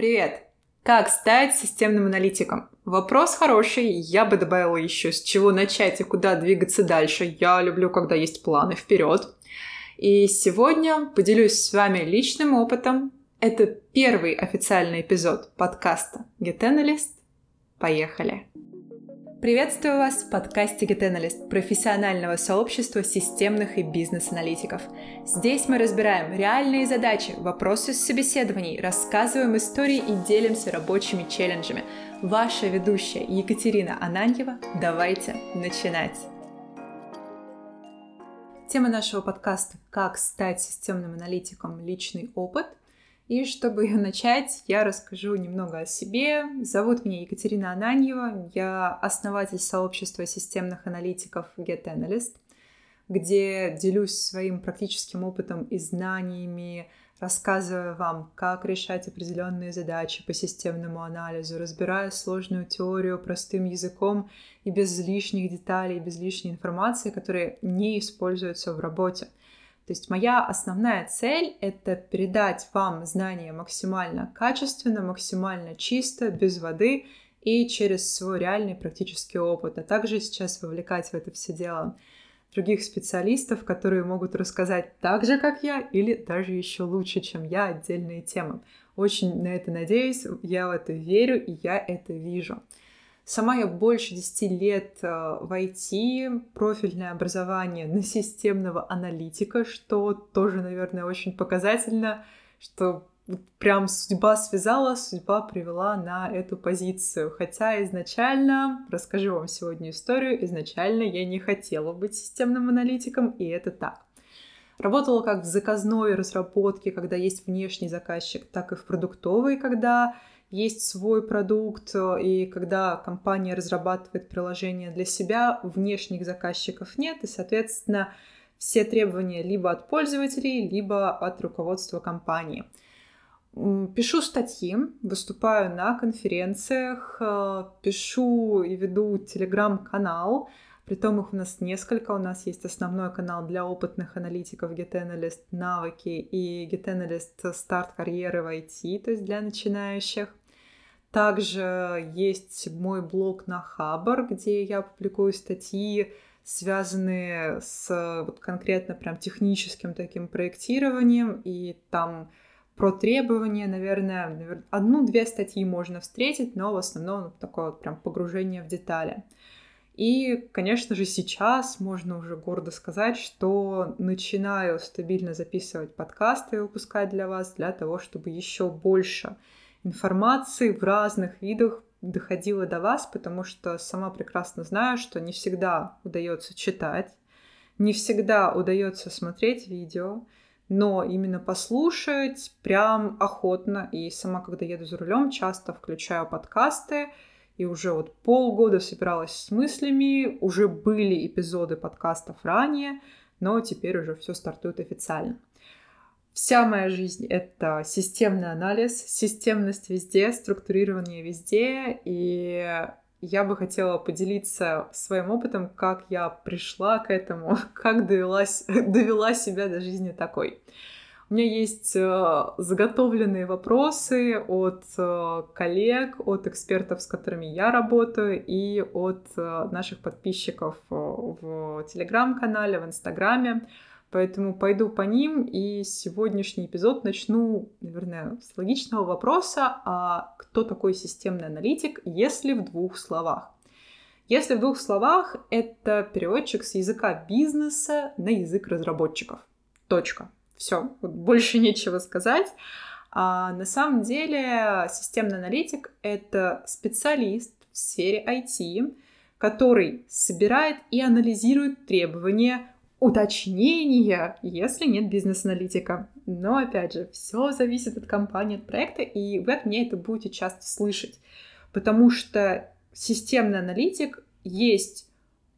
Привет! Как стать системным аналитиком? Вопрос хороший, я бы добавила еще, с чего начать и куда двигаться дальше. Я люблю, когда есть планы вперед. И сегодня поделюсь с вами личным опытом. Это первый официальный эпизод подкаста Get Analyst. Поехали! Приветствую вас в подкасте Get Analyst, профессионального сообщества системных и бизнес-аналитиков. Здесь мы разбираем реальные задачи, вопросы с собеседований, рассказываем истории и делимся рабочими челленджами. Ваша ведущая Екатерина Ананьева. Давайте начинать! Тема нашего подкаста «Как стать системным аналитиком. Личный опыт». И чтобы начать, я расскажу немного о себе. Зовут меня Екатерина Ананьева, я основатель сообщества системных аналитиков Get Analyst, где делюсь своим практическим опытом и знаниями, рассказывая вам, как решать определенные задачи по системному анализу, разбирая сложную теорию простым языком и без лишних деталей, без лишней информации, которые не используются в работе – то есть моя основная цель — это передать вам знания максимально качественно, максимально чисто, без воды и через свой реальный практический опыт, а также сейчас вовлекать в это все дело других специалистов, которые могут рассказать так же, как я, или даже еще лучше, чем я, отдельные темы. Очень на это надеюсь, я в это верю, и я это вижу. Сама я больше 10 лет э, в IT, профильное образование на системного аналитика, что тоже, наверное, очень показательно, что прям судьба связала, судьба привела на эту позицию. Хотя изначально, расскажу вам сегодня историю, изначально я не хотела быть системным аналитиком, и это так. Работала как в заказной разработке, когда есть внешний заказчик, так и в продуктовой, когда есть свой продукт, э, и когда компания разрабатывает приложение для себя, внешних заказчиков нет, и, соответственно, все требования либо от пользователей, либо от руководства компании. Пишу статьи, выступаю на конференциях, э, пишу и веду телеграм-канал, Притом их у нас несколько. У нас есть основной канал для опытных аналитиков Get навыки и Get старт карьеры в IT, то есть для начинающих. Также есть мой блог на Хабар, где я публикую статьи, связанные с вот конкретно прям техническим таким проектированием, и там про требования, наверное, одну-две статьи можно встретить, но в основном такое вот прям погружение в детали. И, конечно же, сейчас можно уже гордо сказать, что начинаю стабильно записывать подкасты и выпускать для вас, для того, чтобы еще больше информации в разных видах доходила до вас, потому что сама прекрасно знаю, что не всегда удается читать, не всегда удается смотреть видео, но именно послушать прям охотно. И сама, когда еду за рулем, часто включаю подкасты, и уже вот полгода собиралась с мыслями, уже были эпизоды подкастов ранее, но теперь уже все стартует официально. Вся моя жизнь — это системный анализ, системность везде, структурирование везде, и я бы хотела поделиться своим опытом, как я пришла к этому, как довелась, довела себя до жизни такой. У меня есть э, заготовленные вопросы от э, коллег, от экспертов, с которыми я работаю, и от э, наших подписчиков в Телеграм-канале, в Инстаграме. Поэтому пойду по ним, и сегодняшний эпизод начну, наверное, с логичного вопроса, а кто такой системный аналитик, если в двух словах? Если в двух словах, это переводчик с языка бизнеса на язык разработчиков. Точка. Все, больше нечего сказать. А на самом деле системный аналитик — это специалист в сфере IT, который собирает и анализирует требования уточнения, если нет бизнес-аналитика. Но, опять же, все зависит от компании, от проекта, и вы от меня это будете часто слышать. Потому что системный аналитик есть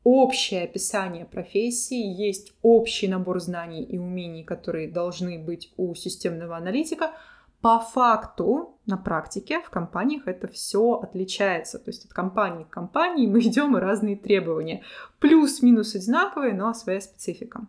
общее описание профессии, есть общий набор знаний и умений, которые должны быть у системного аналитика — по факту, на практике, в компаниях это все отличается. То есть от компании к компании мы идем разные требования. Плюс-минус одинаковые, но своя специфика.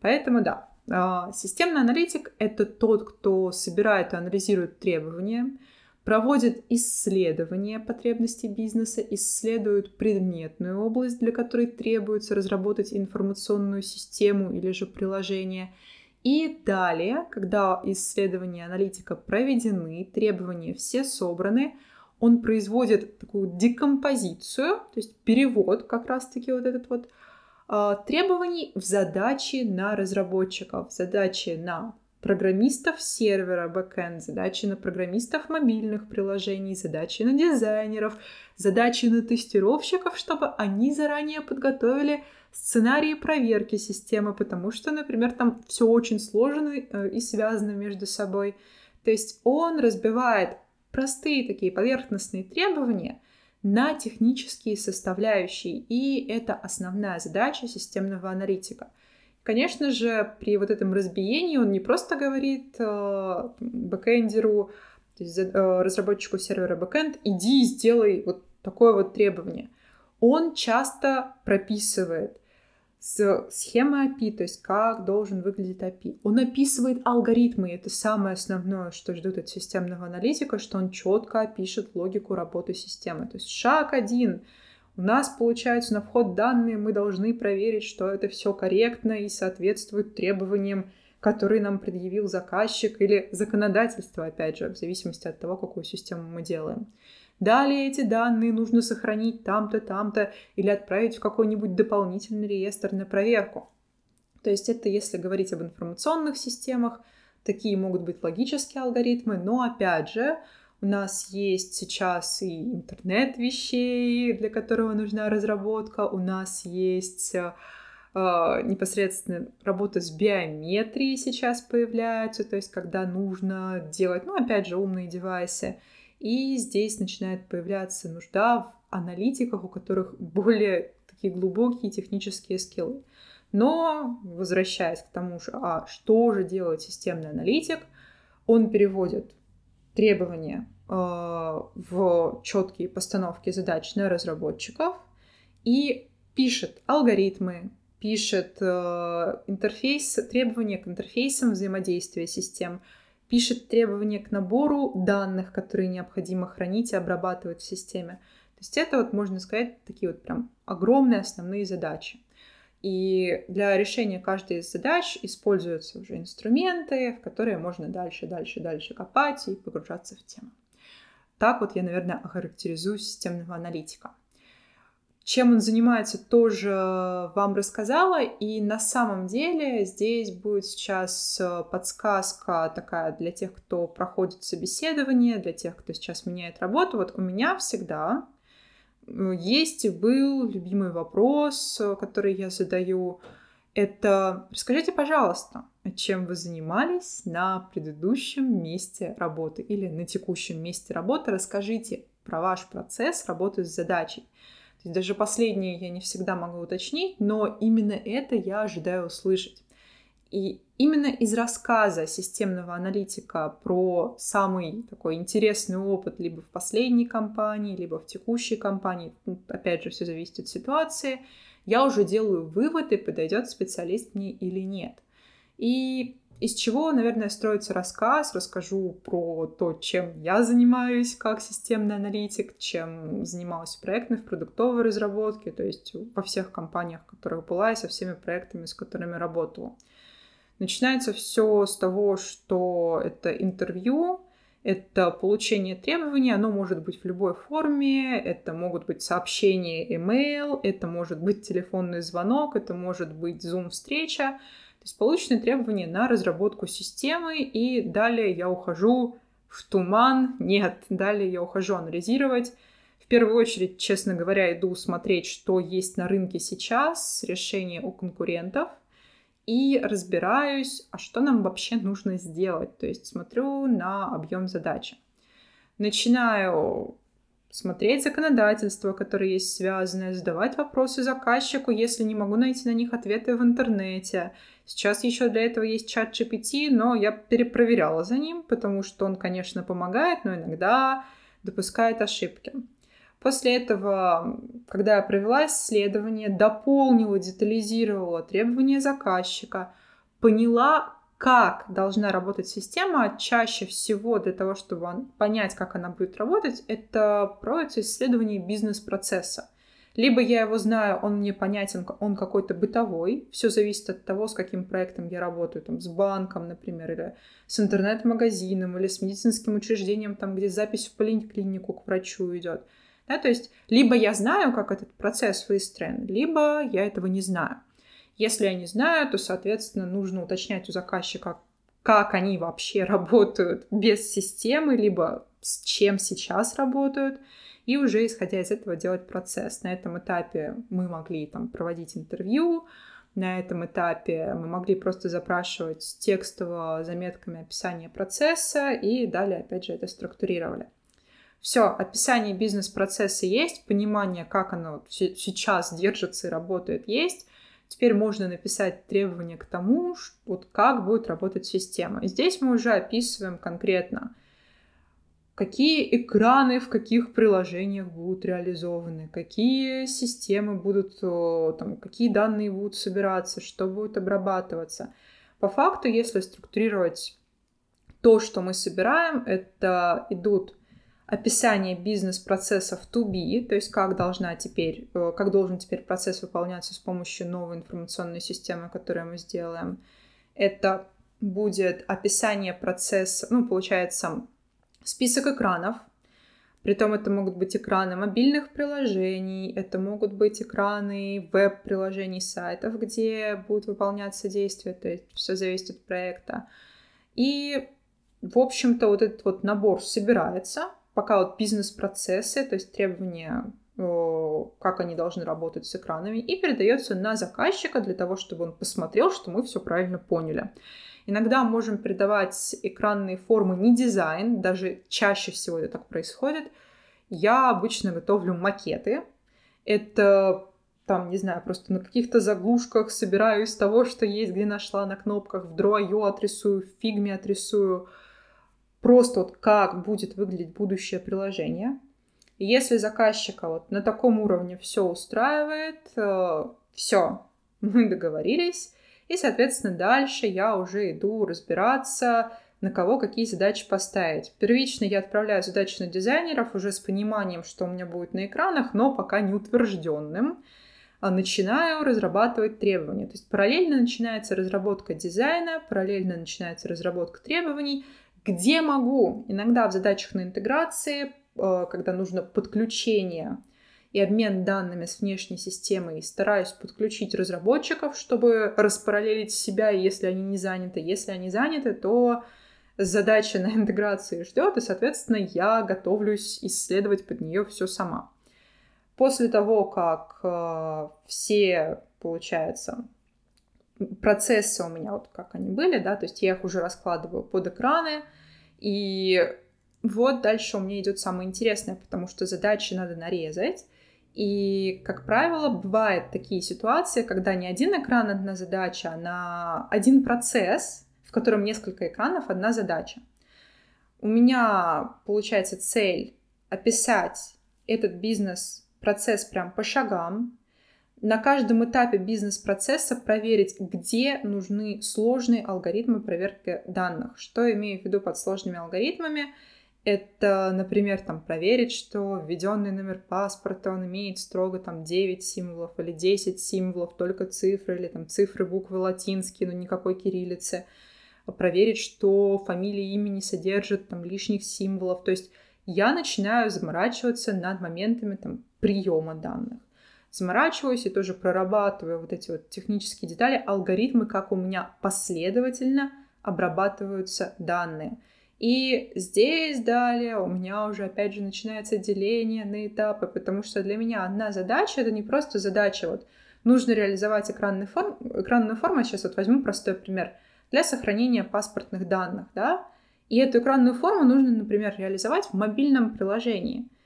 Поэтому да, а, системный аналитик — это тот, кто собирает и анализирует требования, проводит исследования потребностей бизнеса, исследует предметную область, для которой требуется разработать информационную систему или же приложение. И далее, когда исследования аналитика проведены, требования все собраны, он производит такую декомпозицию, то есть перевод как раз-таки вот этот вот а, требований в задачи на разработчиков, задачи на программистов сервера бэкэнд, задачи на программистов мобильных приложений, задачи на дизайнеров, задачи на тестировщиков, чтобы они заранее подготовили сценарии проверки системы, потому что, например, там все очень сложно э, и связано между собой. То есть он разбивает простые такие поверхностные требования на технические составляющие, и это основная задача системного аналитика. Конечно же, при вот этом разбиении он не просто говорит э, бэкэндеру, то есть, э, разработчику сервера backend, иди и сделай вот такое вот требование. Он часто прописывает с схемой API, то есть как должен выглядеть API. Он описывает алгоритмы, это самое основное, что ждут от системного аналитика, что он четко опишет логику работы системы. То есть шаг один. У нас, получается, на вход данные мы должны проверить, что это все корректно и соответствует требованиям, которые нам предъявил заказчик или законодательство, опять же, в зависимости от того, какую систему мы делаем. Далее эти данные нужно сохранить там-то, там-то или отправить в какой-нибудь дополнительный реестр на проверку. То есть это если говорить об информационных системах, такие могут быть логические алгоритмы, но опять же, у нас есть сейчас и интернет вещей, для которого нужна разработка, у нас есть э, непосредственно работа с биометрией сейчас появляется, то есть когда нужно делать, ну, опять же, умные девайсы. И здесь начинает появляться нужда в аналитиках, у которых более такие глубокие технические скиллы. Но, возвращаясь к тому же, а что же делает системный аналитик, он переводит требования э, в четкие постановки задач на разработчиков и пишет алгоритмы, пишет э, интерфейс, требования к интерфейсам взаимодействия систем, пишет требования к набору данных, которые необходимо хранить и обрабатывать в системе. То есть это вот, можно сказать, такие вот прям огромные основные задачи. И для решения каждой из задач используются уже инструменты, в которые можно дальше, дальше, дальше копать и погружаться в тему. Так вот я, наверное, охарактеризую системного аналитика. Чем он занимается, тоже вам рассказала. И на самом деле здесь будет сейчас э, подсказка такая для тех, кто проходит собеседование, для тех, кто сейчас меняет работу. Вот у меня всегда есть и был любимый вопрос, э, который я задаю. Это расскажите, пожалуйста, чем вы занимались на предыдущем месте работы или на текущем месте работы. Расскажите про ваш процесс работы с задачей. То есть даже последнее я не всегда могу уточнить, но именно это я ожидаю услышать. И именно из рассказа системного аналитика про самый такой интересный опыт либо в последней компании, либо в текущей компании, ну, опять же, все зависит от ситуации, я уже делаю выводы, подойдет специалист мне или нет. И из чего, наверное, строится рассказ. Расскажу про то, чем я занимаюсь как системный аналитик, чем занималась в проектной, в продуктовой разработке, то есть во всех компаниях, в которых была, и со всеми проектами, с которыми работала. Начинается все с того, что это интервью, это получение требований, оно может быть в любой форме, это могут быть сообщения, email, это может быть телефонный звонок, это может быть Zoom-встреча, то есть получены требования на разработку системы, и далее я ухожу в туман. Нет, далее я ухожу анализировать. В первую очередь, честно говоря, иду смотреть, что есть на рынке сейчас, решения у конкурентов, и разбираюсь, а что нам вообще нужно сделать. То есть смотрю на объем задачи. Начинаю смотреть законодательство, которое есть связанное, задавать вопросы заказчику, если не могу найти на них ответы в интернете. Сейчас еще для этого есть чат GPT, но я перепроверяла за ним, потому что он, конечно, помогает, но иногда допускает ошибки. После этого, когда я провела исследование, дополнила, детализировала требования заказчика, поняла, как должна работать система, чаще всего для того, чтобы понять, как она будет работать, это проводится исследование бизнес-процесса. Либо я его знаю, он мне понятен, он какой-то бытовой. Все зависит от того, с каким проектом я работаю, там, с банком, например, или с интернет-магазином, или с медицинским учреждением, там, где запись в поликлинику к врачу идет. Да, то есть либо я знаю, как этот процесс выстроен, либо я этого не знаю. Если я не знаю, то, соответственно, нужно уточнять у заказчика, как они вообще работают без системы, либо с чем сейчас работают, и уже исходя из этого делать процесс. На этом этапе мы могли там проводить интервью, на этом этапе мы могли просто запрашивать текстово заметками описание процесса и далее, опять же, это структурировали. Все, описание бизнес-процесса есть, понимание, как оно сейчас держится и работает, есть. Теперь можно написать требования к тому, вот как будет работать система. И здесь мы уже описываем конкретно, какие экраны в каких приложениях будут реализованы, какие системы будут, там, какие данные будут собираться, что будет обрабатываться. По факту, если структурировать то, что мы собираем, это идут описание бизнес-процессов to be, то есть как должна теперь, э, как должен теперь процесс выполняться с помощью новой информационной системы, которую мы сделаем. Это будет описание процесса, ну, получается, список экранов, Притом это могут быть экраны мобильных приложений, это могут быть экраны веб-приложений сайтов, где будут выполняться действия, то есть все зависит от проекта. И, в общем-то, вот этот вот набор собирается, пока вот бизнес-процессы, то есть требования, как они должны работать с экранами, и передается на заказчика для того, чтобы он посмотрел, что мы все правильно поняли. Иногда можем передавать экранные формы не дизайн, даже чаще всего это так происходит. Я обычно готовлю макеты. Это там, не знаю, просто на каких-то заглушках собираю из того, что есть, где нашла на кнопках, в Draw.io отрисую, в Figma отрисую, просто вот как будет выглядеть будущее приложение. Если заказчика вот на таком уровне все устраивает, э, все, мы договорились, и, соответственно, дальше я уже иду разбираться, на кого какие задачи поставить. Первично я отправляю задачи на дизайнеров уже с пониманием, что у меня будет на экранах, но пока не утвержденным. А начинаю разрабатывать требования. То есть параллельно начинается разработка дизайна, параллельно начинается разработка требований, где могу, иногда в задачах на интеграции, э, когда нужно подключение и обмен данными с внешней системой, стараюсь подключить разработчиков, чтобы распараллелить себя, если они не заняты. Если они заняты, то задача на интеграции ждет, и, соответственно, я готовлюсь исследовать под нее все сама. После того, как э, все, получается, процессы у меня вот как они были, да, то есть я их уже раскладываю под экраны, и вот дальше у меня идет самое интересное, потому что задачи надо нарезать, и, как правило, бывают такие ситуации, когда не один экран, одна задача, а на один процесс, в котором несколько экранов, одна задача. У меня получается цель описать этот бизнес-процесс прям по шагам, на каждом этапе бизнес-процесса проверить, где нужны сложные алгоритмы проверки данных. Что имею в виду под сложными алгоритмами? Это, например, там, проверить, что введенный номер паспорта, он имеет строго там 9 символов или 10 символов, только цифры или там цифры, буквы латинские, но никакой кириллицы. Проверить, что фамилия имя не содержит там лишних символов. То есть я начинаю заморачиваться над моментами там приема данных заморачиваюсь и тоже прорабатываю вот эти вот технические детали, алгоритмы, как у меня последовательно обрабатываются данные. И здесь далее у меня уже опять же начинается деление на этапы, потому что для меня одна задача — это не просто задача вот нужно реализовать экранный форм, экранную форму, сейчас вот возьму простой пример, для сохранения паспортных данных, да, и эту экранную форму нужно, например, реализовать в мобильном приложении —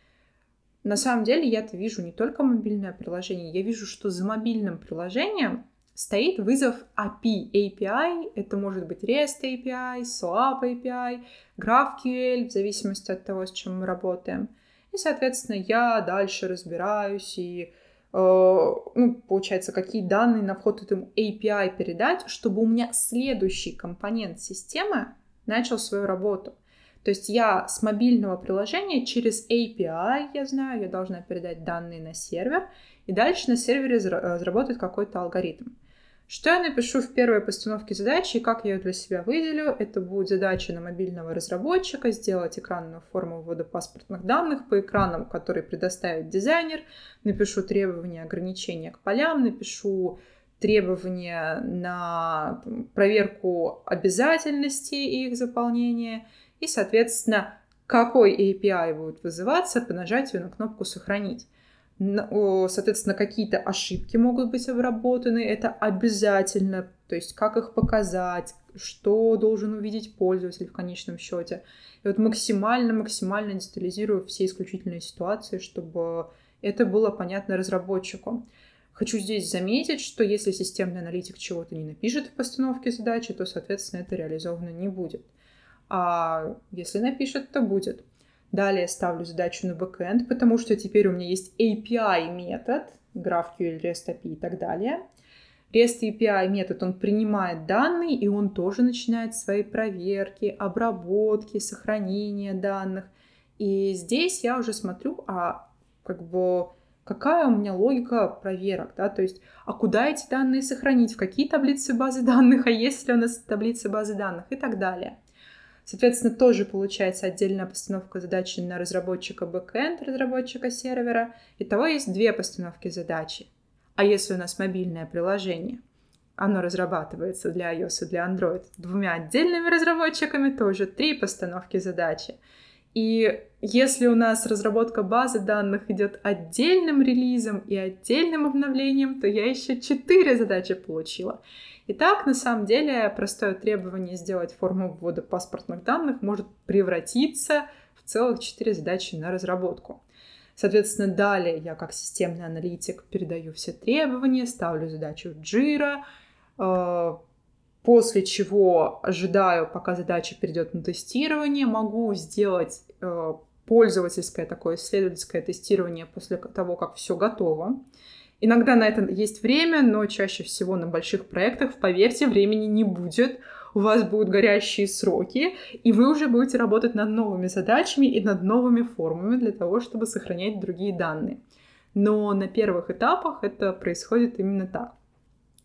на самом деле я-то вижу не только мобильное приложение, я вижу, что за мобильным приложением стоит вызов API. API — это может быть REST API, SOAP API, GraphQL, в зависимости от того, с чем мы работаем. И, соответственно, я дальше разбираюсь и ну, получается, какие данные на вход этому API передать, чтобы у меня следующий компонент системы начал свою работу. То есть я с мобильного приложения через API, я знаю, я должна передать данные на сервер, и дальше на сервере заработает какой-то алгоритм. Что я напишу в первой постановке задачи и как я ее для себя выделю? Это будет задача на мобильного разработчика сделать экранную форму ввода паспортных данных по экранам, которые предоставит дизайнер. Напишу требования ограничения к полям, напишу требования на проверку обязательности и их заполнения – и, соответственно, какой API будет вызываться по нажатию на кнопку «Сохранить». Соответственно, какие-то ошибки могут быть обработаны, это обязательно, то есть как их показать, что должен увидеть пользователь в конечном счете. И вот максимально-максимально детализирую все исключительные ситуации, чтобы это было понятно разработчику. Хочу здесь заметить, что если системный аналитик чего-то не напишет в постановке задачи, то, соответственно, это реализовано не будет а если напишет, то будет. Далее ставлю задачу на бэкэнд, потому что теперь у меня есть API метод, GraphQL, REST API и так далее. REST API метод, он принимает данные, и он тоже начинает свои проверки, обработки, сохранения данных. И здесь я уже смотрю, а как бы какая у меня логика проверок, да, то есть, а куда эти данные сохранить, в какие таблицы базы данных, а есть ли у нас таблицы базы данных и так далее. Соответственно, тоже получается отдельная постановка задачи на разработчика бэкэнд, разработчика сервера. Итого есть две постановки задачи. А если у нас мобильное приложение, оно разрабатывается для iOS и для Android двумя отдельными разработчиками, тоже три постановки задачи. И если у нас разработка базы данных идет отдельным релизом и отдельным обновлением, то я еще четыре задачи получила. Итак, на самом деле, простое требование сделать форму ввода паспортных данных может превратиться в целых четыре задачи на разработку. Соответственно, далее я как системный аналитик передаю все требования, ставлю задачу в Jira, э, после чего ожидаю, пока задача перейдет на тестирование, могу сделать э, пользовательское такое исследовательское тестирование после того, как все готово. Иногда на это есть время, но чаще всего на больших проектах, поверьте, времени не будет. У вас будут горящие сроки, и вы уже будете работать над новыми задачами и над новыми формами для того, чтобы сохранять другие данные. Но на первых этапах это происходит именно так.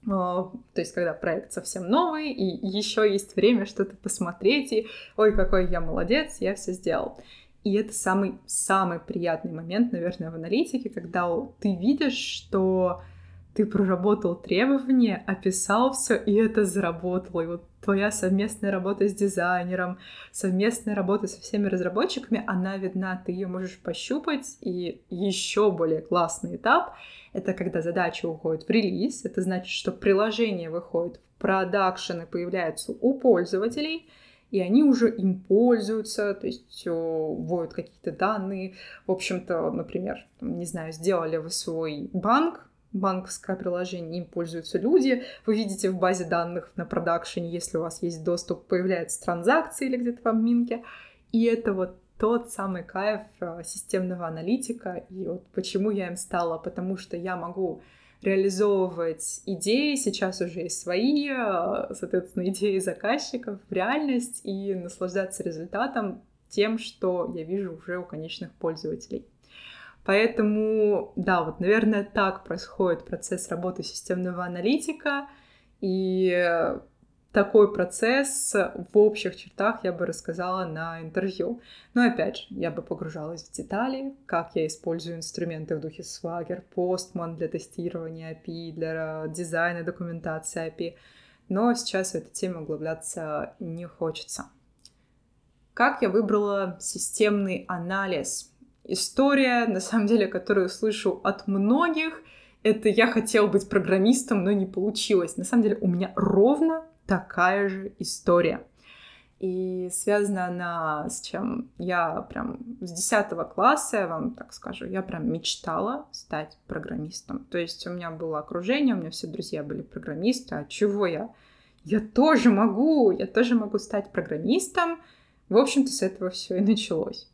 А, то есть, когда проект совсем новый, и еще есть время что-то посмотреть, и ой, какой я молодец, я все сделал. И это самый, самый приятный момент, наверное, в аналитике, когда ты видишь, что ты проработал требования, описал все, и это заработало. И вот твоя совместная работа с дизайнером, совместная работа со всеми разработчиками, она видна, ты ее можешь пощупать. И еще более классный этап — это когда задача уходит в релиз. Это значит, что приложение выходит в продакшн и появляется у пользователей — и они уже им пользуются, то есть вводят какие-то данные. В общем-то, например, не знаю, сделали вы свой банк, банковское приложение, им пользуются люди. Вы видите в базе данных на продакшене, если у вас есть доступ, появляются транзакции или где-то в админке. И это вот тот самый кайф э, системного аналитика. И вот почему я им стала, потому что я могу реализовывать идеи, сейчас уже и свои, э, соответственно, идеи заказчиков в реальность и наслаждаться результатом тем, что я вижу уже у конечных пользователей. Поэтому, да, вот, наверное, так происходит процесс работы системного аналитика, и такой процесс в общих чертах я бы рассказала на интервью. Но опять же, я бы погружалась в детали, как я использую инструменты в духе Swagger, Postman для тестирования API, для дизайна, документации API. Но сейчас в эту тему углубляться не хочется. Как я выбрала системный анализ? История, на самом деле, которую слышу от многих, это я хотела быть программистом, но не получилось. На самом деле у меня ровно такая же история. И связана она с чем? Я прям с 10 класса, я вам так скажу, я прям мечтала стать программистом. То есть у меня было окружение, у меня все друзья были программисты, а чего я? Я тоже могу, я тоже могу стать программистом. В общем-то, с этого все и началось.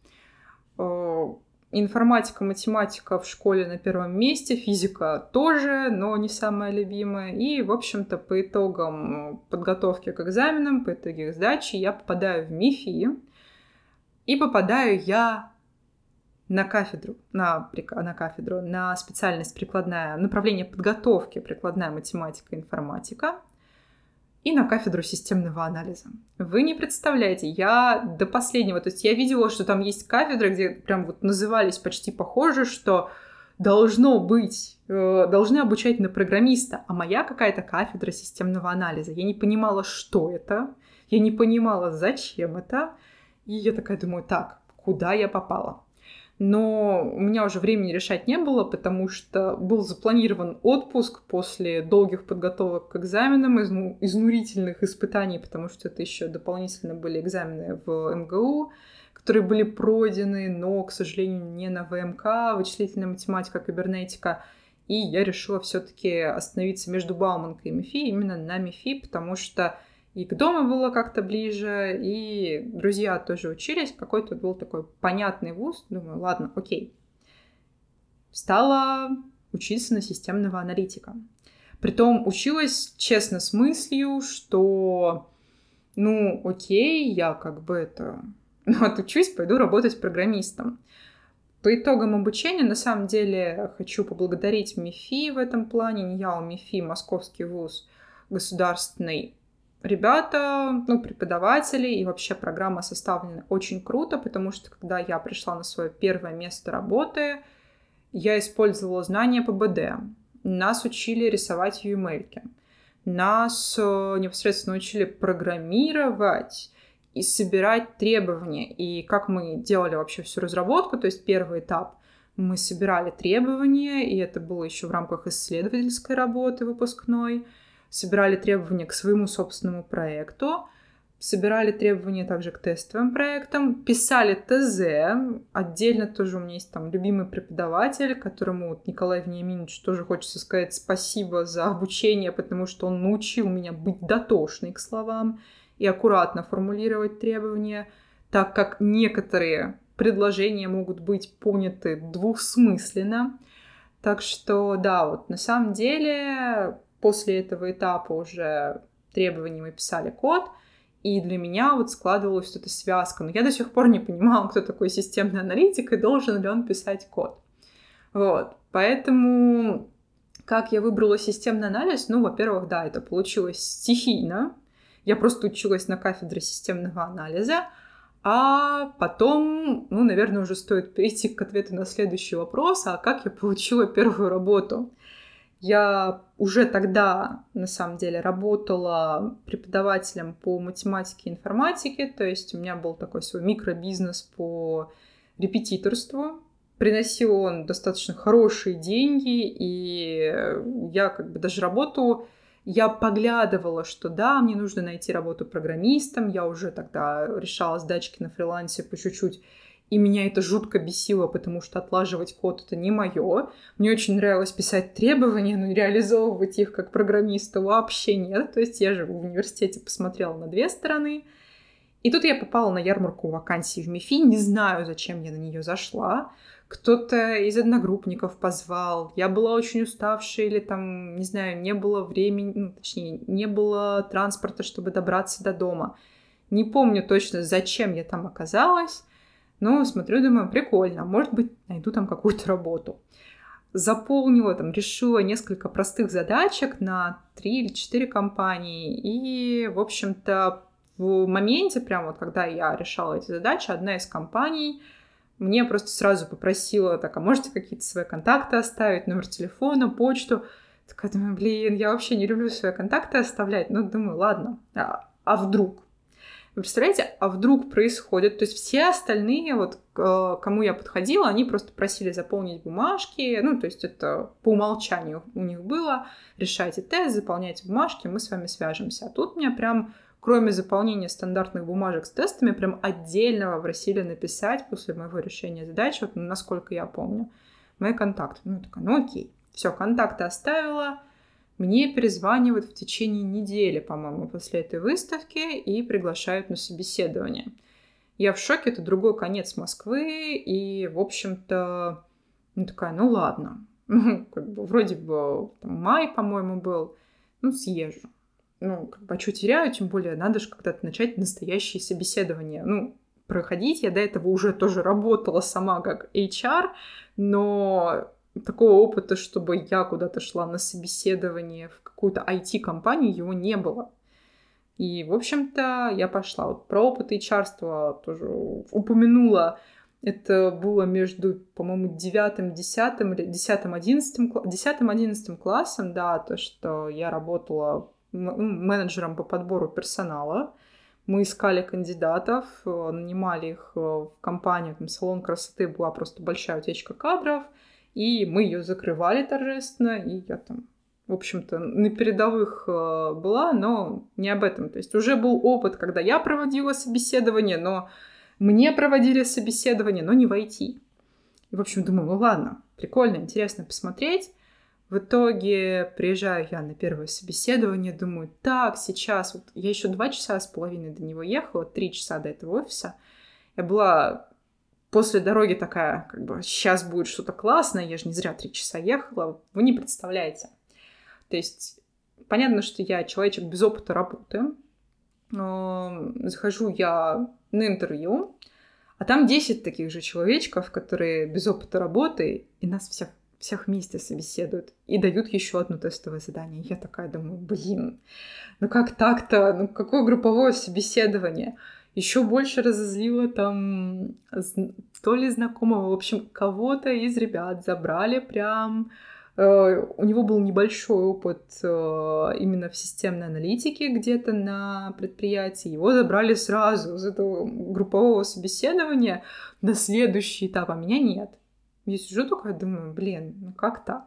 Информатика, математика в школе на первом месте, физика тоже, но не самая любимая. И, в общем-то, по итогам подготовки к экзаменам, по итогам сдачи я попадаю в МИФИ. И попадаю я на кафедру, на, на кафедру, на специальность прикладная, направление подготовки прикладная математика и информатика и на кафедру системного анализа. Вы не представляете, я до последнего, то есть я видела, что там есть кафедры, где прям вот назывались почти похоже, что должно быть, э, должны обучать на программиста, а моя какая-то кафедра системного анализа. Я не понимала, что это, я не понимала, зачем это, и я такая думаю, так, куда я попала? Но у меня уже времени решать не было, потому что был запланирован отпуск после долгих подготовок к экзаменам, изну, изнурительных испытаний, потому что это еще дополнительно были экзамены в МГУ, которые были пройдены, но, к сожалению, не на ВМК, вычислительная математика, кибернетика. И я решила все-таки остановиться между Бауманкой и МИФИ, именно на МИФИ, потому что и к дому было как-то ближе, и друзья тоже учились, какой-то был такой понятный вуз. Думаю, ладно, окей. Стала учиться на системного аналитика. Притом училась, честно, с мыслью, что, ну, окей, я как бы это, ну, отучусь, пойду работать программистом. По итогам обучения, на самом деле, хочу поблагодарить МИФИ в этом плане. Не я, а МИФИ, Московский вуз государственный ребята, ну, преподаватели и вообще программа составлена очень круто, потому что когда я пришла на свое первое место работы, я использовала знания по БД. Нас учили рисовать UML. Нас э, непосредственно учили программировать и собирать требования. И как мы делали вообще всю разработку, то есть первый этап, мы собирали требования, и это было еще в рамках исследовательской работы выпускной – собирали требования к своему собственному проекту, собирали требования также к тестовым проектам, писали ТЗ. Отдельно тоже у меня есть там любимый преподаватель, которому вот Николай Вениаминович тоже хочется сказать спасибо за обучение, потому что он научил меня быть дотошной к словам и аккуратно формулировать требования, так как некоторые предложения могут быть поняты двухсмысленно. Так что, да, вот на самом деле после этого этапа уже требований мы писали код, и для меня вот складывалась эта связка. Но я до сих пор не понимала, кто такой системный аналитик и должен ли он писать код. Вот. Поэтому как я выбрала системный анализ? Ну, во-первых, да, это получилось стихийно. Я просто училась на кафедре системного анализа. А потом, ну, наверное, уже стоит перейти к ответу на следующий вопрос, а как я получила первую работу? Я уже тогда, на самом деле, работала преподавателем по математике и информатике, то есть у меня был такой свой микробизнес по репетиторству. Приносил он достаточно хорошие деньги, и я как бы даже работу я поглядывала, что да, мне нужно найти работу программистом, я уже тогда решала сдачки на фрилансе по чуть-чуть и меня это жутко бесило, потому что отлаживать код это не мое. Мне очень нравилось писать требования, но реализовывать их как программиста вообще нет. То есть я же в университете посмотрела на две стороны. И тут я попала на ярмарку вакансий в МИФИ. Не знаю, зачем я на нее зашла. Кто-то из одногруппников позвал. Я была очень уставшая или там, не знаю, не было времени, ну, точнее, не было транспорта, чтобы добраться до дома. Не помню точно, зачем я там оказалась. Но смотрю, думаю, прикольно, может быть, найду там какую-то работу. Заполнила, там, решила несколько простых задачек на три или четыре компании. И, в общем-то, в моменте, прям вот когда я решала эти задачи, одна из компаний мне просто сразу попросила, так, а можете какие-то свои контакты оставить, номер телефона, почту. Такая думаю, блин, я вообще не люблю свои контакты оставлять. Ну, думаю, ладно, а, а вдруг? Вы представляете, а вдруг происходит? То есть все остальные, вот к кому я подходила, они просто просили заполнить бумажки, ну, то есть это по умолчанию у них было, решайте тест, заполняйте бумажки, мы с вами свяжемся. А тут меня прям кроме заполнения стандартных бумажек с тестами, прям отдельного просили написать после моего решения задачи, вот насколько я помню, мои контакты. Ну, я такая, ну окей. Все, контакты оставила, мне перезванивают в течение недели, по-моему, после этой выставки и приглашают на собеседование. Я в шоке, это другой конец Москвы, и, в общем-то, ну такая, ну ладно, как бы вроде бы там, май, по-моему, был, ну съезжу. Ну, как бы, а что теряю, тем более надо же когда-то начать настоящие собеседования. Ну, проходить. Я до этого уже тоже работала сама как HR, но такого опыта, чтобы я куда-то шла на собеседование в какую-то IT-компанию, его не было. И, в общем-то, я пошла. Вот про опыт HR тоже упомянула. Это было между, по-моему, девятым, десятым или десятым, одиннадцатым, десятым, одиннадцатым классом, да, то, что я работала менеджером по подбору персонала. Мы искали кандидатов, э, нанимали их э, в компанию, там салон красоты была просто большая утечка кадров, и мы ее закрывали торжественно, и я там, в общем-то, на передовых э, была, но не об этом. То есть уже был опыт, когда я проводила собеседование, но мне проводили собеседование, но не войти. И, в общем, думаю, ну ладно, прикольно, интересно посмотреть. В итоге приезжаю я на первое собеседование, думаю, так, сейчас, вот я еще два часа с половиной до него ехала, три часа до этого офиса. Я была после дороги такая, как бы, сейчас будет что-то классное, я же не зря три часа ехала, вы не представляете. То есть, понятно, что я человечек без опыта работы, но захожу я на интервью, а там 10 таких же человечков, которые без опыта работы, и нас всех всех вместе собеседуют и дают еще одно тестовое задание. Я такая думаю, блин, ну как так-то? Ну какое групповое собеседование? Еще больше разозлило там то ли знакомого, в общем, кого-то из ребят забрали прям Uh, у него был небольшой опыт uh, именно в системной аналитике где-то на предприятии. Его забрали сразу из этого группового собеседования на следующий этап, а меня нет. Я сижу такая, думаю, блин, ну как так?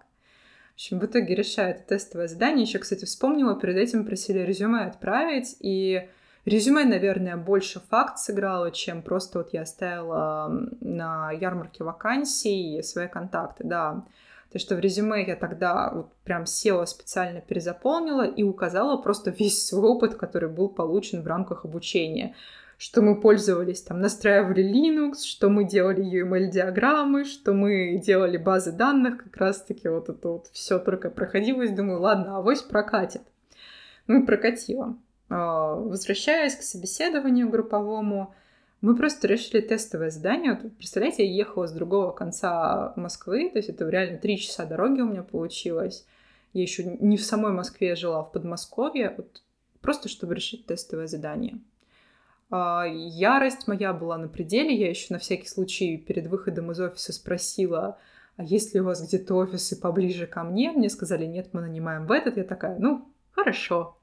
В общем, в итоге решаю это тестовое задание. Еще, кстати, вспомнила, перед этим просили резюме отправить, и резюме, наверное, больше факт сыграло, чем просто вот я оставила на ярмарке вакансий свои контакты, да. То, что в резюме я тогда вот прям села специально перезаполнила и указала просто весь свой опыт, который был получен в рамках обучения что мы пользовались, там, настраивали Linux, что мы делали UML-диаграммы, что мы делали базы данных, как раз-таки вот это вот все только проходилось. Думаю, ладно, авось прокатит. Ну и прокатило. А, возвращаясь к собеседованию групповому, мы просто решили тестовое задание. Вот, представляете, я ехала с другого конца Москвы, то есть это реально три часа дороги у меня получилось. Я еще не в самой Москве жила, а в Подмосковье, вот просто чтобы решить тестовое задание. А, ярость моя была на пределе. Я еще на всякий случай перед выходом из офиса спросила, а есть ли у вас где-то офисы поближе ко мне? Мне сказали, нет, мы нанимаем в этот. Я такая, ну, хорошо.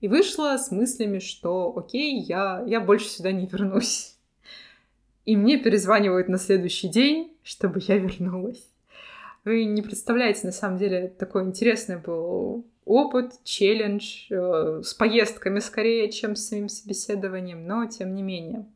И вышла с мыслями, что окей, я, я больше сюда не вернусь. И мне перезванивают на следующий день, чтобы я вернулась. Вы не представляете, на самом деле, такой интересный был опыт, челлендж, э, с поездками скорее, чем с самим собеседованием, но тем не менее.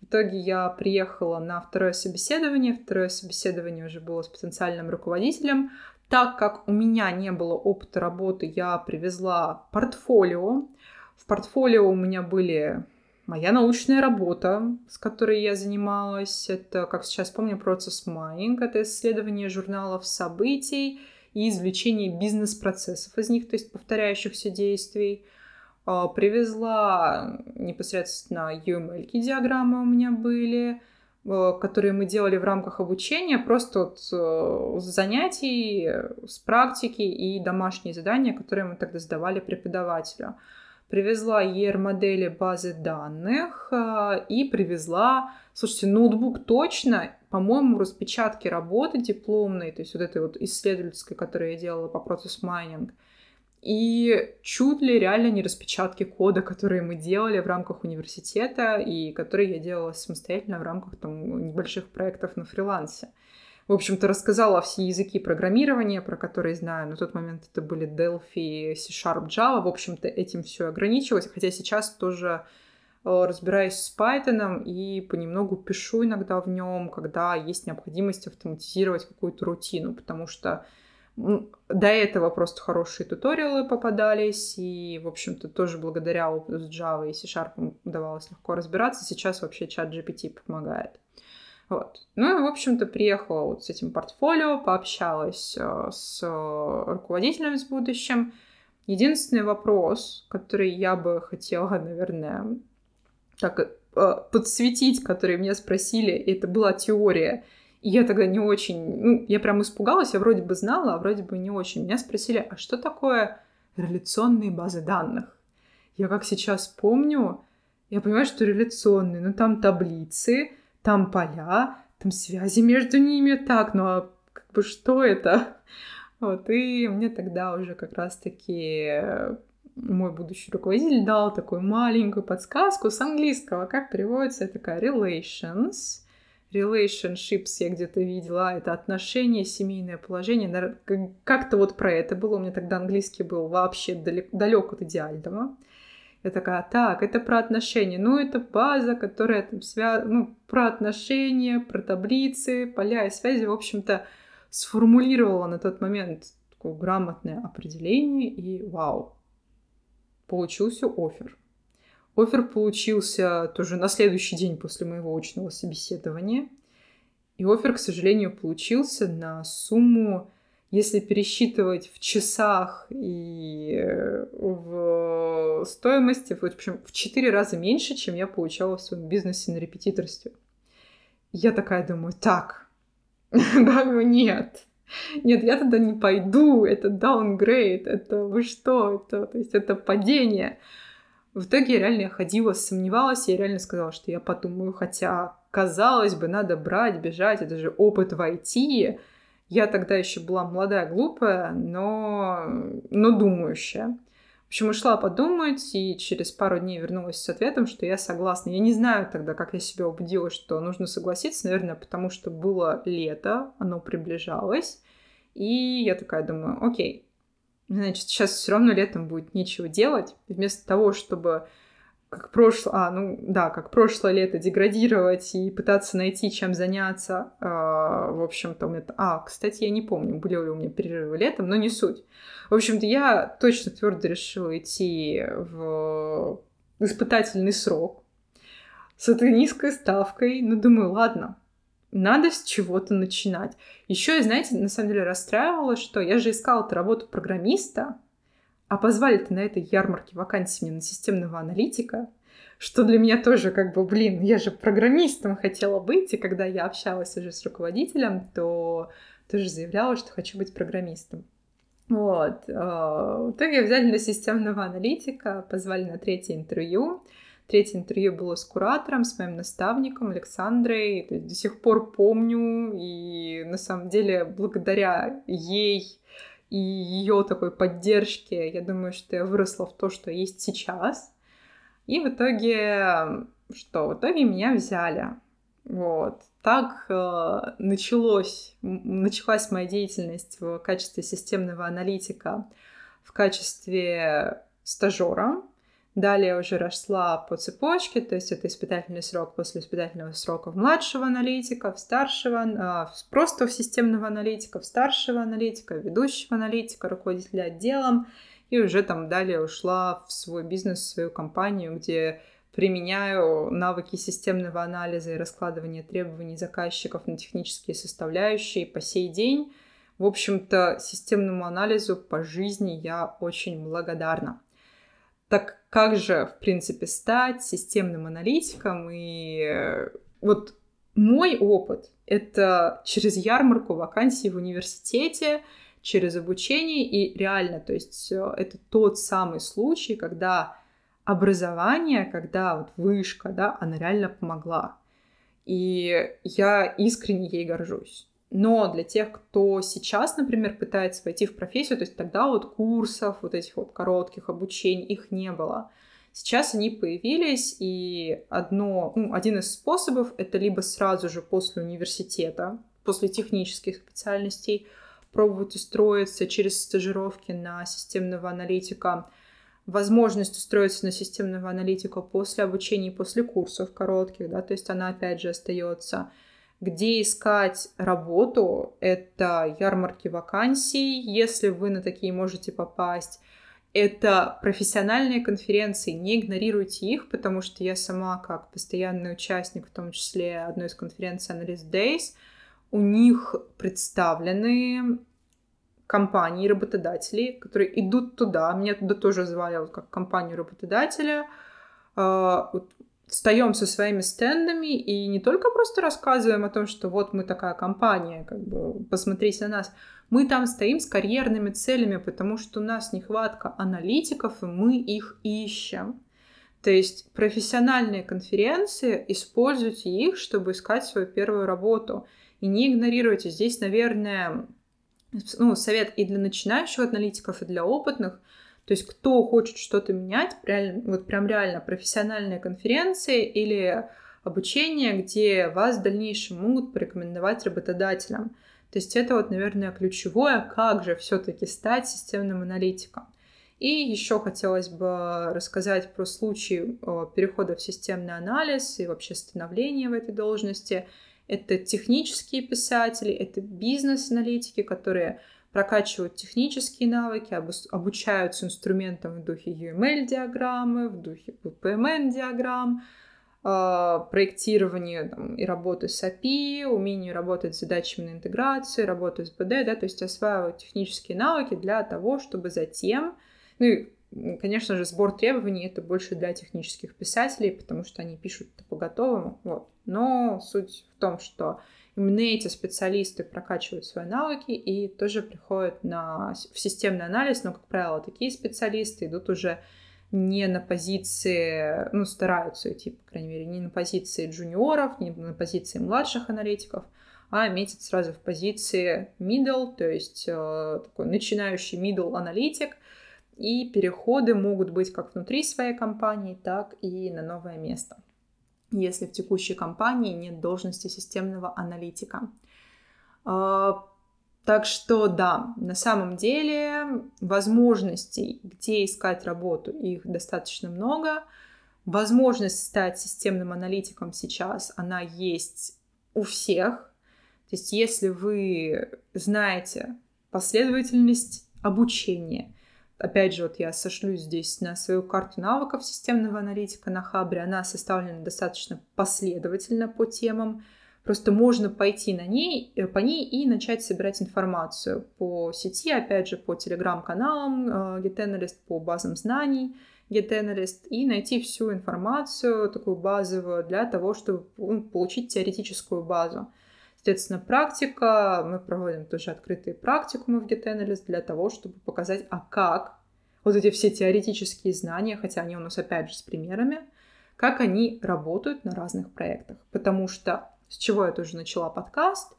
В итоге я приехала на второе собеседование. Второе собеседование уже было с потенциальным руководителем. Так как у меня не было опыта работы, я привезла портфолио. В портфолио у меня были моя научная работа, с которой я занималась. Это, как сейчас помню, процесс майнинг. Это исследование журналов событий и извлечение бизнес-процессов из них, то есть повторяющихся действий. А, привезла непосредственно UML-диаграммы у меня были, которые мы делали в рамках обучения, просто вот э, занятий, с практики и домашние задания, которые мы тогда сдавали преподавателю. Привезла ER-модели базы данных а, и привезла, слушайте, ноутбук точно, по-моему, распечатки работы дипломной, то есть вот этой вот исследовательской, которую я делала по процессу майнинг, и чуть ли реально не распечатки кода, которые мы делали в рамках университета и которые я делала самостоятельно в рамках там, небольших проектов на фрилансе. В общем-то, рассказала все языки программирования, про которые знаю. На тот момент это были Delphi, C-Sharp, Java. В общем-то, этим все ограничивалось. Хотя сейчас тоже Э, разбираюсь с Python и понемногу пишу иногда в нем, когда есть необходимость автоматизировать какую-то рутину, потому что До этого просто хорошие туториалы попадались, и, в общем-то, тоже благодаря опыту с Java и C-Sharp удавалось легко разбираться. Сейчас вообще чат GPT помогает. Вот. Ну и, в общем-то, приехала вот с этим портфолио, пообщалась э, с руководителем с будущим. Единственный вопрос, который я бы хотела, наверное, так э, подсветить, который меня спросили, это была теория. И я тогда не очень, ну, я прям испугалась, я вроде бы знала, а вроде бы не очень. Меня спросили, а что такое реляционные базы данных? Я как сейчас помню, я понимаю, что реляционные, ну там таблицы, там поля, там связи между ними, так, ну а как бы что это? Вот, и мне тогда уже как раз-таки э, мой будущий руководитель дал такую маленькую подсказку с английского, как переводится, такая relations, relationships я где-то видела, это отношения, семейное положение, как-то вот про это было, у меня тогда английский был вообще далек, далек от идеального. Я такая, так, это про отношения. Ну, это база, которая там связана, ну, про отношения, про таблицы, поля и связи. В общем-то, сформулировала на тот момент такое грамотное определение, и вау, получился офер. Офер получился тоже на следующий день после моего очного собеседования. И офер, к сожалению, получился на сумму если пересчитывать в часах и э, в стоимости, в общем, в четыре раза меньше, чем я получала в своем бизнесе на репетиторстве. Я такая думаю, так, нет. Нет, я туда не пойду, это downgrade, это вы что, это, то есть это падение. В итоге я реально ходила, сомневалась, я реально сказала, что я подумаю, хотя, казалось бы, надо брать, бежать, это же опыт в IT, я тогда еще была молодая, глупая, но, но думающая. В общем, ушла подумать, и через пару дней вернулась с ответом, что я согласна. Я не знаю тогда, как я себя убедила, что нужно согласиться, наверное, потому что было лето, оно приближалось. И я такая думаю, окей, значит, сейчас все равно летом будет нечего делать. Вместо того, чтобы как прошлое, а, ну да, как прошлое лето деградировать и пытаться найти, чем заняться. Э, в общем-то, у меня... А, кстати, я не помню, были ли у меня перерывы летом, но не суть. В общем-то, я точно твердо решила идти в испытательный срок с этой низкой ставкой. Ну, думаю, ладно, надо с чего-то начинать. Еще я, знаете, на самом деле расстраивала, что я же искала эту работу программиста, а позвали-то на этой ярмарке вакансии мне на системного аналитика, что для меня тоже как бы, блин, я же программистом хотела быть, и когда я общалась уже с руководителем, то тоже заявляла, что хочу быть программистом. Вот. А, в итоге взяли на системного аналитика, позвали на третье интервью. Третье интервью было с куратором, с моим наставником Александрой. То до сих пор помню, и на самом деле благодаря ей и ее такой поддержки, я думаю, что я выросла в то, что есть сейчас. И в итоге, что? В итоге меня взяли. Вот. Так э, началось, началась моя деятельность в качестве системного аналитика, в качестве стажера. Далее уже росла по цепочке, то есть это испытательный срок после испытательного срока в младшего аналитика, в старшего, а, просто в системного аналитика, в старшего аналитика, ведущего аналитика, руководителя отделом, и уже там далее ушла в свой бизнес, в свою компанию, где применяю навыки системного анализа и раскладывания требований заказчиков на технические составляющие по сей день. В общем-то, системному анализу по жизни я очень благодарна. Так как же, в принципе, стать системным аналитиком? И э, вот мой опыт — это через ярмарку вакансий в университете, через обучение, и реально, то есть это тот самый случай, когда образование, когда вот вышка, да, она реально помогла. И я искренне ей горжусь. Но для тех, кто сейчас, например, пытается войти в профессию, то есть тогда вот курсов, вот этих вот коротких обучений, их не было. Сейчас они появились, и одно, ну, один из способов — это либо сразу же после университета, после технических специальностей, пробовать устроиться через стажировки на системного аналитика, возможность устроиться на системного аналитика после обучения, после курсов коротких, да, то есть она опять же остается — Где искать работу? Это ярмарки вакансий, если вы на такие можете попасть. Это профессиональные конференции, не игнорируйте их, потому что я сама, как постоянный участник, в том числе одной из конференций Analyst Days, у них представлены компании, работодатели, которые идут туда. Меня туда тоже звали вот как компанию работодателя. А, вот встаем со своими стендами и не только просто рассказываем о том, что вот мы такая компания, как бы посмотрите на нас. Мы там стоим с карьерными целями, потому что у нас нехватка аналитиков, и мы их ищем. То есть профессиональные конференции, используйте их, чтобы искать свою первую работу. И не игнорируйте. Здесь, наверное, ну, совет и для начинающих аналитиков, и для опытных. То есть кто хочет что-то менять, реально, вот прям реально профессиональные конференции или обучение, где вас в дальнейшем могут порекомендовать работодателям. То есть это вот, наверное, ключевое, как же все-таки стать системным аналитиком. И еще хотелось бы рассказать про случай перехода в системный анализ и вообще становления в этой должности – это технические писатели, это бизнес-аналитики, которые прокачивают технические навыки, обучаются инструментам в духе UML-диаграммы, в духе PMN-диаграмм, а, проектированию там, и работы с API, умению работать с задачами на интеграцию, работу с BD, да, то есть осваивают технические навыки для того, чтобы затем, ну и Конечно же, сбор требований это больше для технических писателей, потому что они пишут по готовому. Вот. Но суть в том, что именно эти специалисты прокачивают свои навыки и тоже приходят на, в системный анализ, но, как правило, такие специалисты идут уже не на позиции, ну, стараются идти, по крайней мере, не на позиции джуниоров, не на позиции младших аналитиков, а метят сразу в позиции middle, то есть э, такой начинающий middle аналитик, и переходы могут быть как внутри своей компании, так и на новое место, если в текущей компании нет должности системного аналитика. А, так что да, на самом деле возможностей, где искать работу, их достаточно много. Возможность стать системным аналитиком сейчас, она есть у всех. То есть если вы знаете последовательность обучения, Опять же, вот я сошлюсь здесь на свою карту навыков системного аналитика на Хабре. Она составлена достаточно последовательно по темам. Просто можно пойти на ней, э, по ней и начать собирать информацию по сети, опять же, по телеграм-каналам э, GetAnalyst, по базам знаний GetAnalyst и найти всю информацию такую базовую для того, чтобы получить теоретическую базу. Соответственно, практика, мы проводим тоже открытые практикумы в GetAnalyst для того, чтобы показать, а как вот эти все теоретические знания, хотя они у нас опять же с примерами, как они работают на разных проектах. Потому что с чего я тоже начала подкаст,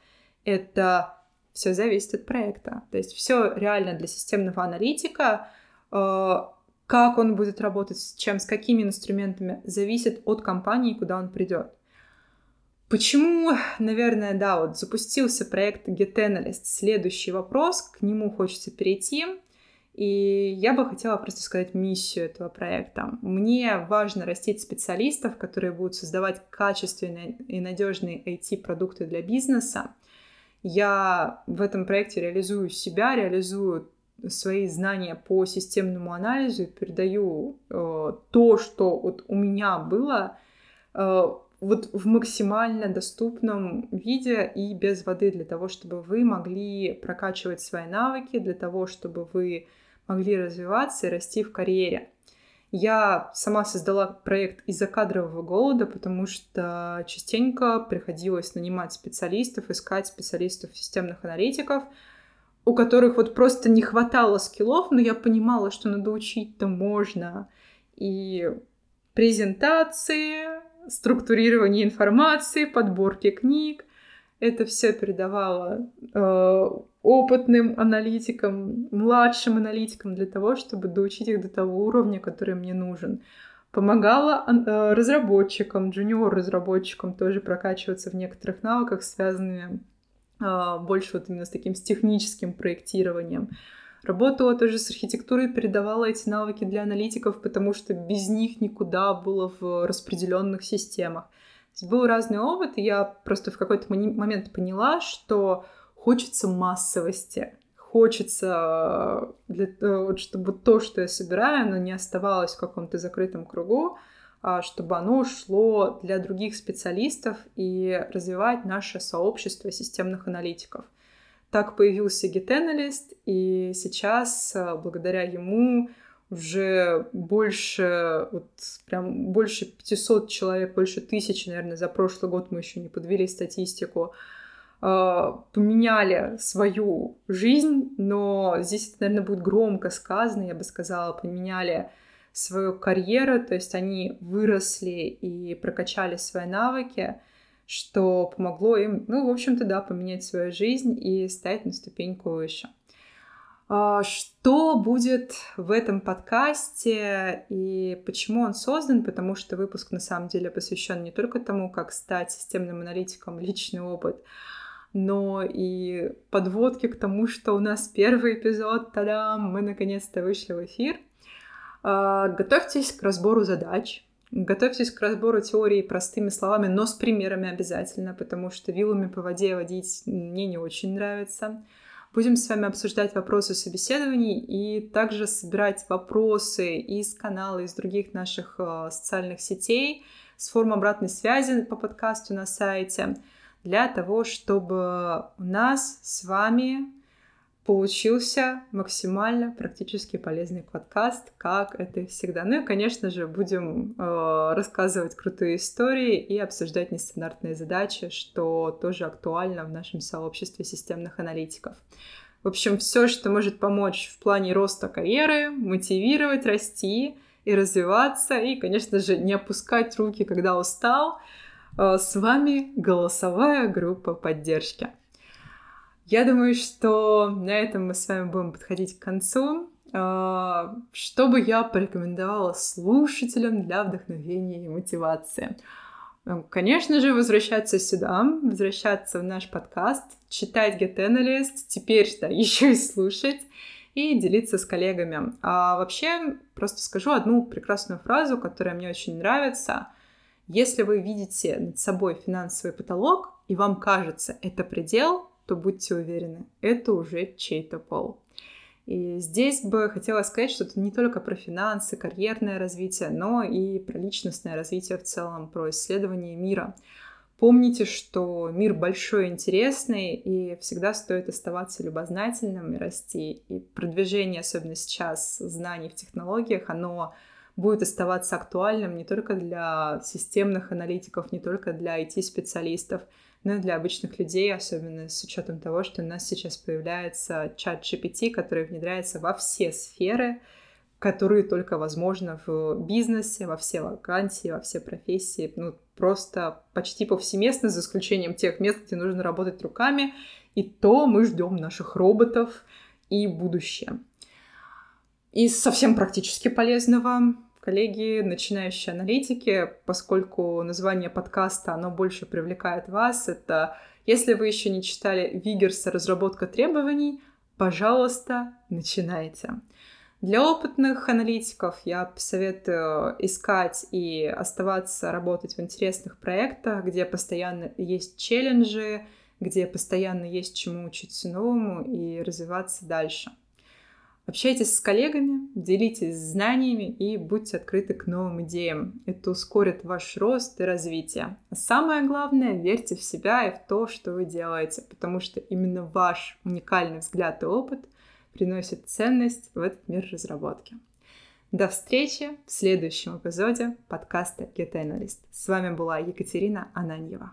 это все зависит от проекта. То есть все реально для системного аналитика, э, как он будет работать, с чем, с какими инструментами, зависит от компании, куда он придет. Почему, наверное, да, вот запустился проект GetAnalyst. Следующий вопрос, к нему хочется перейти. И я бы хотела просто сказать миссию этого проекта. Мне важно растить специалистов, которые будут создавать качественные и надежные IT-продукты для бизнеса. Я в этом проекте реализую себя, реализую свои знания по системному анализу передаю э, то, что вот у меня было, э, вот в максимально доступном виде и без воды для того, чтобы вы могли прокачивать свои навыки, для того, чтобы вы могли развиваться и расти в карьере. Я сама создала проект из-за кадрового голода, потому что частенько приходилось нанимать специалистов, искать специалистов, системных аналитиков, у которых вот просто не хватало скиллов, но я понимала, что надо учить-то можно. И презентации, структурирование информации, подборки книг. Это все передавала э, опытным аналитикам, младшим аналитикам для того, чтобы доучить их до того уровня, который мне нужен. Помогала э, разработчикам, джуниор-разработчикам тоже прокачиваться в некоторых навыках, связанными э, больше вот именно с таким с техническим проектированием. Работала тоже с архитектурой, передавала эти навыки для аналитиков, потому что без них никуда было в распределенных системах. был разный опыт, и я просто в какой-то момент поняла, что хочется массовости, хочется, для, чтобы то, что я собираю, оно не оставалось в каком-то закрытом кругу, а чтобы оно шло для других специалистов и развивать наше сообщество системных аналитиков. Так появился GetAnalyst, и сейчас, э, благодаря ему, уже больше, вот прям больше 500 человек, больше тысячи, наверное, за прошлый год мы еще не подвели статистику, э, поменяли свою жизнь, но здесь это, наверное, будет громко сказано, я бы сказала, поменяли свою карьеру, то есть они выросли и прокачали свои навыки, что помогло им, ну, в общем-то, да, поменять свою жизнь и стать на ступеньку выше. А, что будет в этом подкасте и почему он создан? Потому что выпуск на самом деле посвящен не только тому, как стать системным аналитиком, личный опыт, но и подводки к тому, что у нас первый эпизод, тадам, мы наконец-то вышли в эфир. А, готовьтесь к разбору задач, готовьтесь к разбору теории простыми словами, но с примерами обязательно, потому что вилами по воде водить мне не очень нравится. Будем с вами обсуждать вопросы собеседований и также собирать вопросы из канала, из других наших э, социальных сетей, с форм обратной связи по подкасту на сайте, для того, чтобы у нас с вами получился максимально практически полезный подкаст, как это всегда. Ну и, конечно же, будем э, рассказывать крутые истории и обсуждать нестандартные задачи, что тоже актуально в нашем сообществе системных аналитиков. В общем, все, что может помочь в плане роста карьеры, мотивировать, расти и развиваться, и, конечно же, не опускать руки, когда устал. Э, с вами голосовая группа поддержки. Я думаю, что на этом мы с вами будем подходить к концу. А, что бы я порекомендовала слушателям для вдохновения и мотивации? Ну, конечно же, возвращаться сюда, возвращаться в наш подкаст, читать Get Analyst, теперь да, еще и слушать и делиться с коллегами. А вообще, просто скажу одну прекрасную фразу, которая мне очень нравится. Если вы видите над собой финансовый потолок, и вам кажется, это предел, то будьте уверены, это уже чей-то пол. И здесь бы хотела сказать, что это не только про финансы, карьерное развитие, но и про личностное развитие в целом, про исследование мира. Помните, что мир большой интересный, и всегда стоит оставаться любознательным и расти. И продвижение, особенно сейчас, знаний в технологиях, оно будет оставаться актуальным не только для системных аналитиков, не только для IT-специалистов, но и для обычных людей, особенно с учетом того, что у нас сейчас появляется чат GPT, который внедряется во все сферы, которые только возможно в бизнесе, во все вакансии, во все профессии, ну, просто почти повсеместно, за исключением тех мест, где нужно работать руками, и то мы ждем наших роботов и будущее. И совсем практически полезного коллеги, начинающие аналитики, поскольку название подкаста, оно больше привлекает вас, это если вы еще не читали Вигерса «Разработка требований», пожалуйста, начинайте. Для опытных аналитиков я советую искать и оставаться работать в интересных проектах, где постоянно есть челленджи, где постоянно есть чему учиться новому и развиваться дальше. Общайтесь с коллегами, делитесь знаниями и будьте открыты к новым идеям. Это ускорит ваш рост и развитие. А самое главное, верьте в себя и в то, что вы делаете, потому что именно ваш уникальный взгляд и опыт приносит ценность в этот мир разработки. До встречи в следующем эпизоде подкаста Get Analyst. С вами была Екатерина Ананьева.